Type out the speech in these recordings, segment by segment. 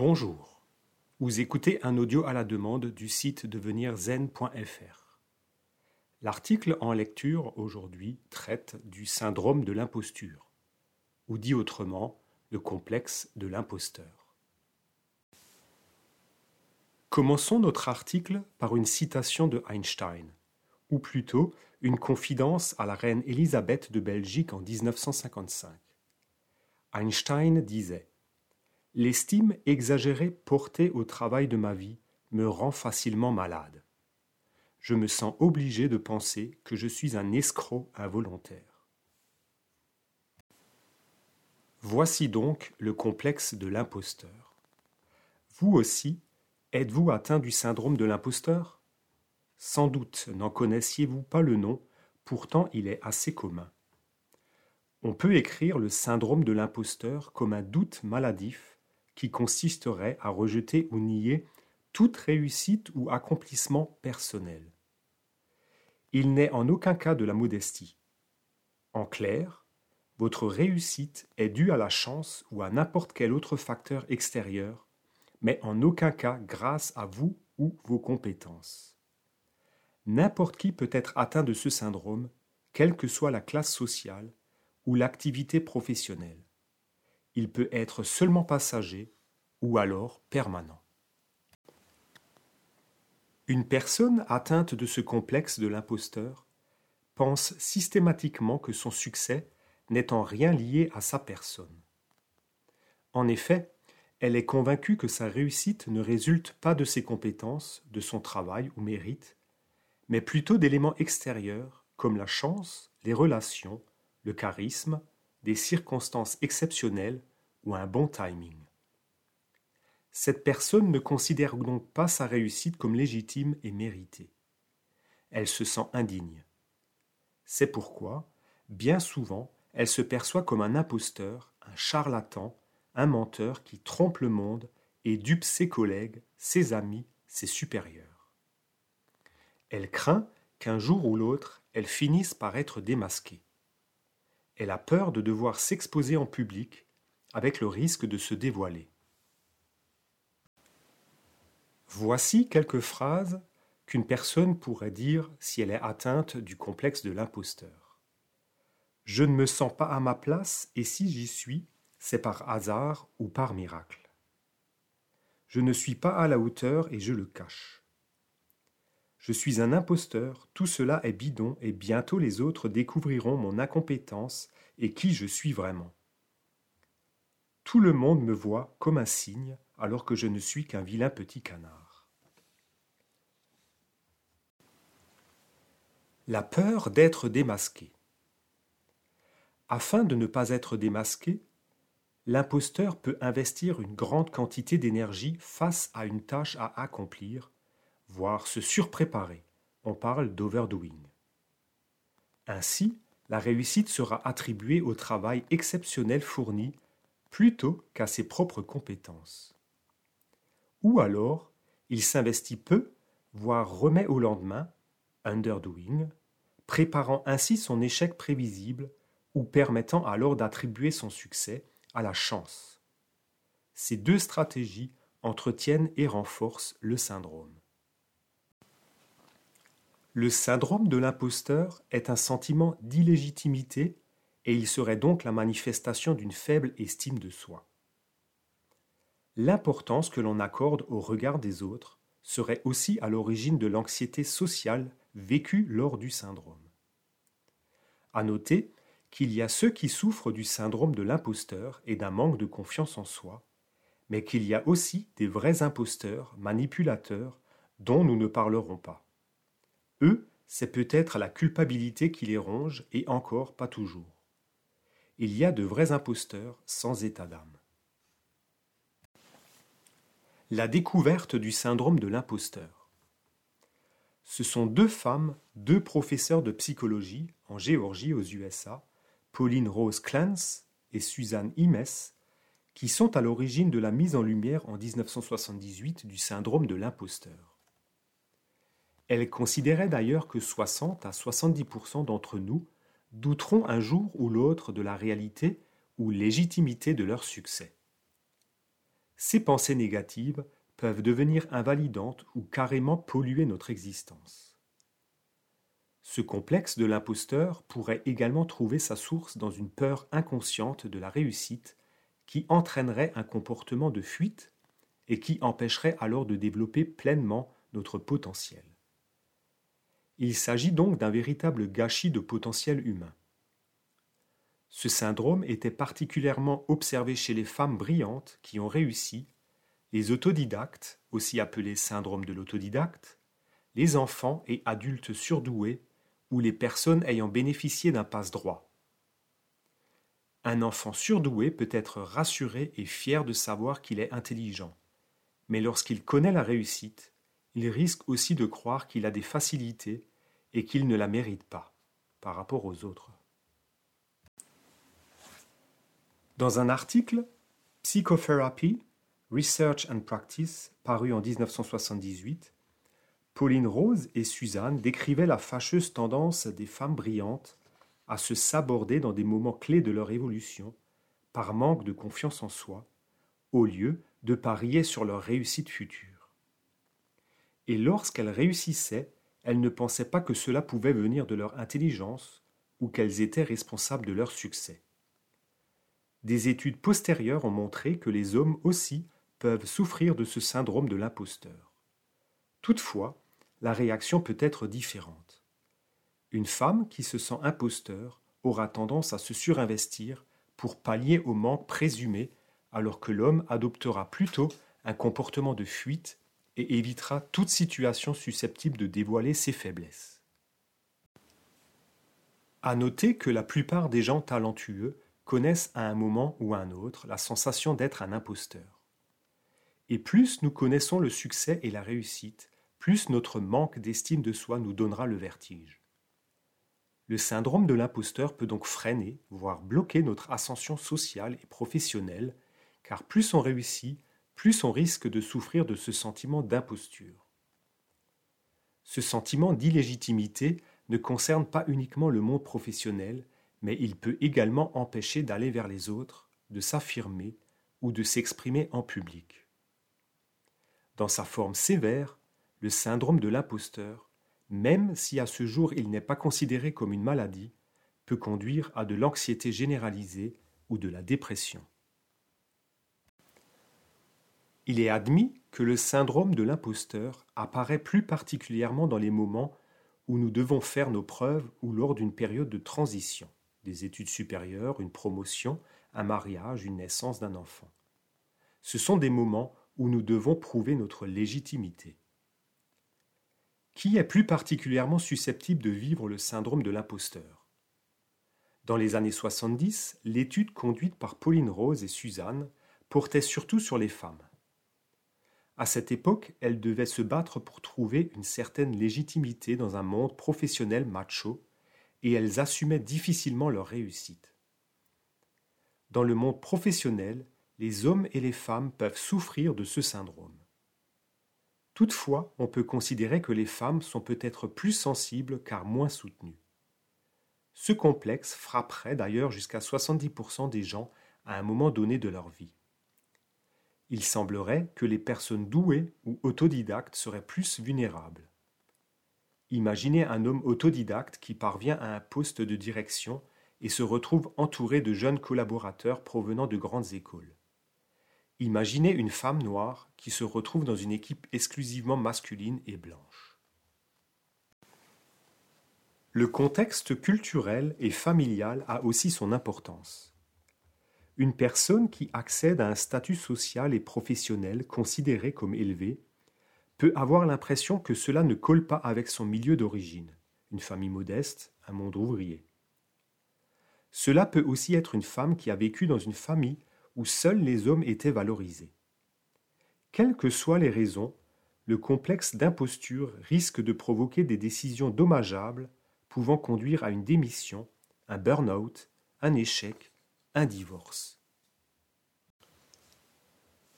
Bonjour. Vous écoutez un audio à la demande du site devenirzen.fr. L'article en lecture aujourd'hui traite du syndrome de l'imposture, ou dit autrement, le complexe de l'imposteur. Commençons notre article par une citation de Einstein, ou plutôt une confidence à la reine Élisabeth de Belgique en 1955. Einstein disait L'estime exagérée portée au travail de ma vie me rend facilement malade. Je me sens obligé de penser que je suis un escroc involontaire. Voici donc le complexe de l'imposteur. Vous aussi, êtes-vous atteint du syndrome de l'imposteur? Sans doute n'en connaissiez-vous pas le nom, pourtant il est assez commun. On peut écrire le syndrome de l'imposteur comme un doute maladif qui consisterait à rejeter ou nier toute réussite ou accomplissement personnel. Il n'est en aucun cas de la modestie. En clair, votre réussite est due à la chance ou à n'importe quel autre facteur extérieur, mais en aucun cas grâce à vous ou vos compétences. N'importe qui peut être atteint de ce syndrome, quelle que soit la classe sociale ou l'activité professionnelle il peut être seulement passager ou alors permanent. Une personne atteinte de ce complexe de l'imposteur pense systématiquement que son succès n'est en rien lié à sa personne. En effet, elle est convaincue que sa réussite ne résulte pas de ses compétences, de son travail ou mérite, mais plutôt d'éléments extérieurs comme la chance, les relations, le charisme, des circonstances exceptionnelles ou un bon timing. Cette personne ne considère donc pas sa réussite comme légitime et méritée. Elle se sent indigne. C'est pourquoi, bien souvent, elle se perçoit comme un imposteur, un charlatan, un menteur qui trompe le monde et dupe ses collègues, ses amis, ses supérieurs. Elle craint qu'un jour ou l'autre, elle finisse par être démasquée. Elle a peur de devoir s'exposer en public avec le risque de se dévoiler. Voici quelques phrases qu'une personne pourrait dire si elle est atteinte du complexe de l'imposteur. Je ne me sens pas à ma place et si j'y suis, c'est par hasard ou par miracle. Je ne suis pas à la hauteur et je le cache. Je suis un imposteur, tout cela est bidon et bientôt les autres découvriront mon incompétence et qui je suis vraiment. Tout le monde me voit comme un cygne alors que je ne suis qu'un vilain petit canard. La peur d'être démasqué. Afin de ne pas être démasqué, l'imposteur peut investir une grande quantité d'énergie face à une tâche à accomplir, voire se surpréparer. On parle d'overdoing. Ainsi, la réussite sera attribuée au travail exceptionnel fourni plutôt qu'à ses propres compétences. Ou alors, il s'investit peu, voire remet au lendemain, underdoing, préparant ainsi son échec prévisible ou permettant alors d'attribuer son succès à la chance. Ces deux stratégies entretiennent et renforcent le syndrome. Le syndrome de l'imposteur est un sentiment d'illégitimité et il serait donc la manifestation d'une faible estime de soi. L'importance que l'on accorde au regard des autres serait aussi à l'origine de l'anxiété sociale vécue lors du syndrome. À noter qu'il y a ceux qui souffrent du syndrome de l'imposteur et d'un manque de confiance en soi, mais qu'il y a aussi des vrais imposteurs, manipulateurs, dont nous ne parlerons pas. Eux, c'est peut-être la culpabilité qui les ronge et encore pas toujours il y a de vrais imposteurs sans état d'âme. La découverte du syndrome de l'imposteur. Ce sont deux femmes, deux professeurs de psychologie en Géorgie aux USA, Pauline Rose Clance et Suzanne Imes, qui sont à l'origine de la mise en lumière en 1978 du syndrome de l'imposteur. Elles considéraient d'ailleurs que 60 à 70% d'entre nous douteront un jour ou l'autre de la réalité ou légitimité de leur succès. ces pensées négatives peuvent devenir invalidantes ou carrément polluer notre existence. Ce complexe de l'imposteur pourrait également trouver sa source dans une peur inconsciente de la réussite qui entraînerait un comportement de fuite et qui empêcherait alors de développer pleinement notre potentiel. Il s'agit donc d'un véritable gâchis de potentiel humain. Ce syndrome était particulièrement observé chez les femmes brillantes qui ont réussi, les autodidactes, aussi appelés syndrome de l'autodidacte, les enfants et adultes surdoués ou les personnes ayant bénéficié d'un passe-droit. Un enfant surdoué peut être rassuré et fier de savoir qu'il est intelligent, mais lorsqu'il connaît la réussite, il risque aussi de croire qu'il a des facilités et qu'il ne la mérite pas par rapport aux autres. Dans un article Psychotherapy, Research and Practice, paru en 1978, Pauline Rose et Suzanne décrivaient la fâcheuse tendance des femmes brillantes à se saborder dans des moments clés de leur évolution, par manque de confiance en soi, au lieu de parier sur leur réussite future. Et lorsqu'elles réussissaient, elles ne pensaient pas que cela pouvait venir de leur intelligence ou qu'elles étaient responsables de leur succès. Des études postérieures ont montré que les hommes aussi peuvent souffrir de ce syndrome de l'imposteur. Toutefois, la réaction peut être différente. Une femme qui se sent imposteur aura tendance à se surinvestir pour pallier au manque présumé, alors que l'homme adoptera plutôt un comportement de fuite et évitera toute situation susceptible de dévoiler ses faiblesses. À noter que la plupart des gens talentueux connaissent à un moment ou à un autre la sensation d'être un imposteur. Et plus nous connaissons le succès et la réussite, plus notre manque d'estime de soi nous donnera le vertige. Le syndrome de l'imposteur peut donc freiner, voire bloquer notre ascension sociale et professionnelle, car plus on réussit, plus on risque de souffrir de ce sentiment d'imposture. Ce sentiment d'illégitimité ne concerne pas uniquement le monde professionnel, mais il peut également empêcher d'aller vers les autres, de s'affirmer ou de s'exprimer en public. Dans sa forme sévère, le syndrome de l'imposteur, même si à ce jour il n'est pas considéré comme une maladie, peut conduire à de l'anxiété généralisée ou de la dépression. Il est admis que le syndrome de l'imposteur apparaît plus particulièrement dans les moments où nous devons faire nos preuves ou lors d'une période de transition des études supérieures, une promotion, un mariage, une naissance d'un enfant. Ce sont des moments où nous devons prouver notre légitimité. Qui est plus particulièrement susceptible de vivre le syndrome de l'imposteur? Dans les années 70, l'étude conduite par Pauline Rose et Suzanne portait surtout sur les femmes. À cette époque, elles devaient se battre pour trouver une certaine légitimité dans un monde professionnel macho et elles assumaient difficilement leur réussite. Dans le monde professionnel, les hommes et les femmes peuvent souffrir de ce syndrome. Toutefois, on peut considérer que les femmes sont peut-être plus sensibles car moins soutenues. Ce complexe frapperait d'ailleurs jusqu'à 70% des gens à un moment donné de leur vie. Il semblerait que les personnes douées ou autodidactes seraient plus vulnérables. Imaginez un homme autodidacte qui parvient à un poste de direction et se retrouve entouré de jeunes collaborateurs provenant de grandes écoles. Imaginez une femme noire qui se retrouve dans une équipe exclusivement masculine et blanche. Le contexte culturel et familial a aussi son importance. Une personne qui accède à un statut social et professionnel considéré comme élevé peut avoir l'impression que cela ne colle pas avec son milieu d'origine, une famille modeste, un monde ouvrier. Cela peut aussi être une femme qui a vécu dans une famille où seuls les hommes étaient valorisés. Quelles que soient les raisons, le complexe d'imposture risque de provoquer des décisions dommageables pouvant conduire à une démission, un burn-out, un échec, un divorce.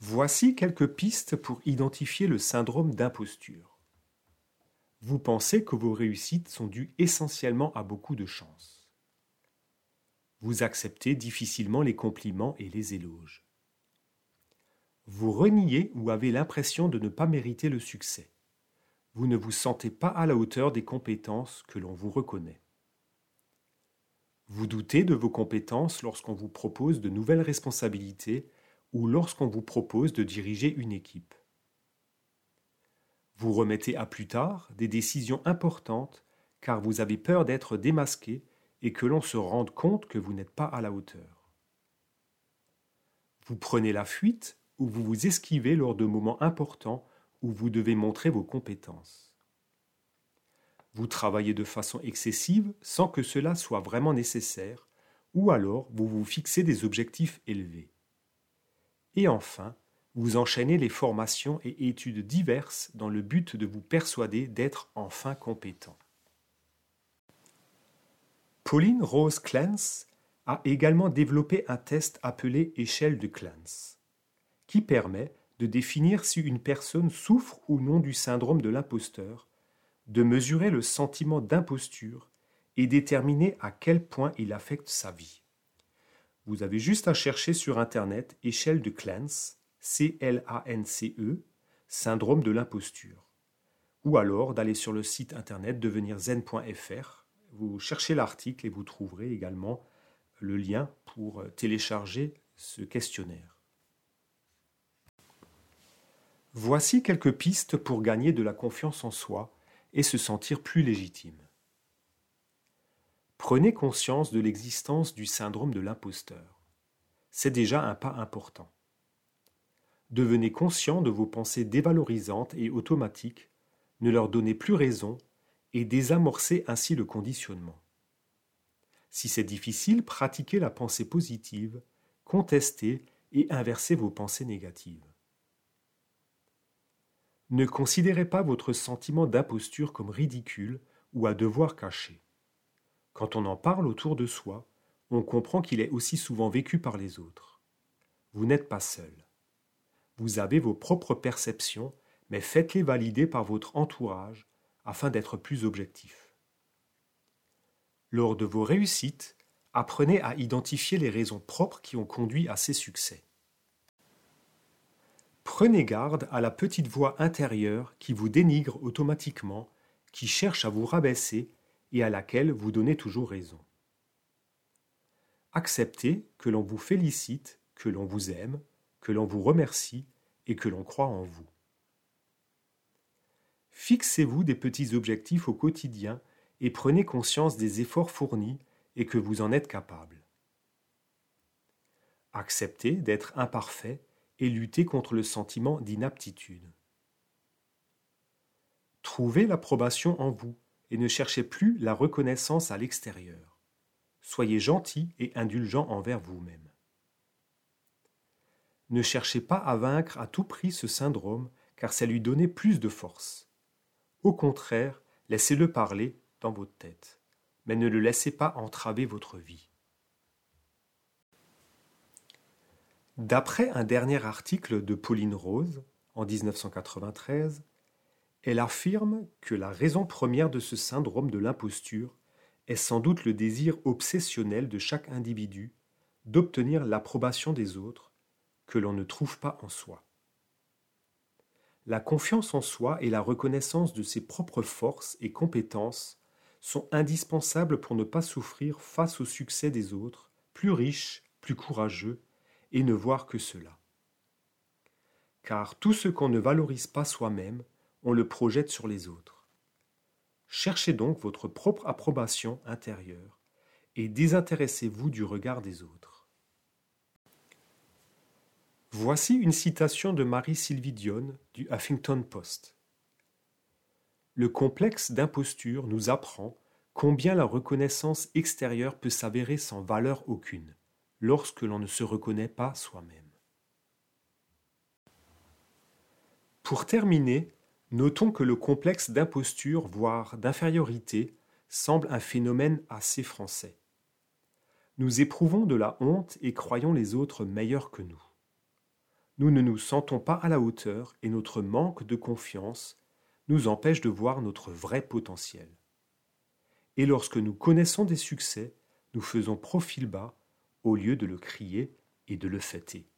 Voici quelques pistes pour identifier le syndrome d'imposture. Vous pensez que vos réussites sont dues essentiellement à beaucoup de chance. Vous acceptez difficilement les compliments et les éloges. Vous reniez ou avez l'impression de ne pas mériter le succès. Vous ne vous sentez pas à la hauteur des compétences que l'on vous reconnaît. Vous doutez de vos compétences lorsqu'on vous propose de nouvelles responsabilités ou lorsqu'on vous propose de diriger une équipe. Vous remettez à plus tard des décisions importantes car vous avez peur d'être démasqué et que l'on se rende compte que vous n'êtes pas à la hauteur. Vous prenez la fuite ou vous vous esquivez lors de moments importants où vous devez montrer vos compétences. Vous travaillez de façon excessive sans que cela soit vraiment nécessaire, ou alors vous vous fixez des objectifs élevés. Et enfin, vous enchaînez les formations et études diverses dans le but de vous persuader d'être enfin compétent. Pauline Rose Clance a également développé un test appelé échelle de Clance, qui permet de définir si une personne souffre ou non du syndrome de l'imposteur, de mesurer le sentiment d'imposture et déterminer à quel point il affecte sa vie. Vous avez juste à chercher sur Internet échelle de Clance, C-L-A-N-C-E, syndrome de l'imposture. Ou alors d'aller sur le site internet devenirzen.fr vous cherchez l'article et vous trouverez également le lien pour télécharger ce questionnaire. Voici quelques pistes pour gagner de la confiance en soi et se sentir plus légitime. Prenez conscience de l'existence du syndrome de l'imposteur. C'est déjà un pas important. Devenez conscient de vos pensées dévalorisantes et automatiques, ne leur donnez plus raison et désamorcer ainsi le conditionnement. Si c'est difficile, pratiquez la pensée positive, contestez et inversez vos pensées négatives. Ne considérez pas votre sentiment d'imposture comme ridicule ou à devoir cacher. Quand on en parle autour de soi, on comprend qu'il est aussi souvent vécu par les autres. Vous n'êtes pas seul. Vous avez vos propres perceptions, mais faites-les valider par votre entourage afin d'être plus objectif. Lors de vos réussites, apprenez à identifier les raisons propres qui ont conduit à ces succès. Prenez garde à la petite voix intérieure qui vous dénigre automatiquement, qui cherche à vous rabaisser et à laquelle vous donnez toujours raison. Acceptez que l'on vous félicite, que l'on vous aime, que l'on vous remercie et que l'on croit en vous. Fixez-vous des petits objectifs au quotidien et prenez conscience des efforts fournis et que vous en êtes capable. Acceptez d'être imparfait et luttez contre le sentiment d'inaptitude. Trouvez l'approbation en vous et ne cherchez plus la reconnaissance à l'extérieur. Soyez gentil et indulgent envers vous-même. Ne cherchez pas à vaincre à tout prix ce syndrome car ça lui donnait plus de force. Au contraire, laissez-le parler dans votre tête, mais ne le laissez pas entraver votre vie. D'après un dernier article de Pauline Rose, en 1993, elle affirme que la raison première de ce syndrome de l'imposture est sans doute le désir obsessionnel de chaque individu d'obtenir l'approbation des autres que l'on ne trouve pas en soi. La confiance en soi et la reconnaissance de ses propres forces et compétences sont indispensables pour ne pas souffrir face au succès des autres, plus riches, plus courageux, et ne voir que cela. Car tout ce qu'on ne valorise pas soi-même, on le projette sur les autres. Cherchez donc votre propre approbation intérieure et désintéressez-vous du regard des autres. Voici une citation de Marie-Sylvie Dionne du Huffington Post. Le complexe d'imposture nous apprend combien la reconnaissance extérieure peut s'avérer sans valeur aucune lorsque l'on ne se reconnaît pas soi-même. Pour terminer, notons que le complexe d'imposture, voire d'infériorité, semble un phénomène assez français. Nous éprouvons de la honte et croyons les autres meilleurs que nous nous ne nous sentons pas à la hauteur et notre manque de confiance nous empêche de voir notre vrai potentiel. Et lorsque nous connaissons des succès, nous faisons profil bas au lieu de le crier et de le fêter.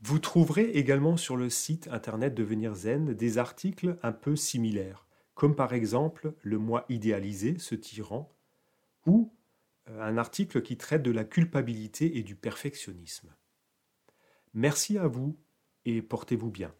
Vous trouverez également sur le site internet Devenir Zen des articles un peu similaires, comme par exemple Le moi idéalisé, ce tyran, ou euh, un article qui traite de la culpabilité et du perfectionnisme. Merci à vous et portez-vous bien.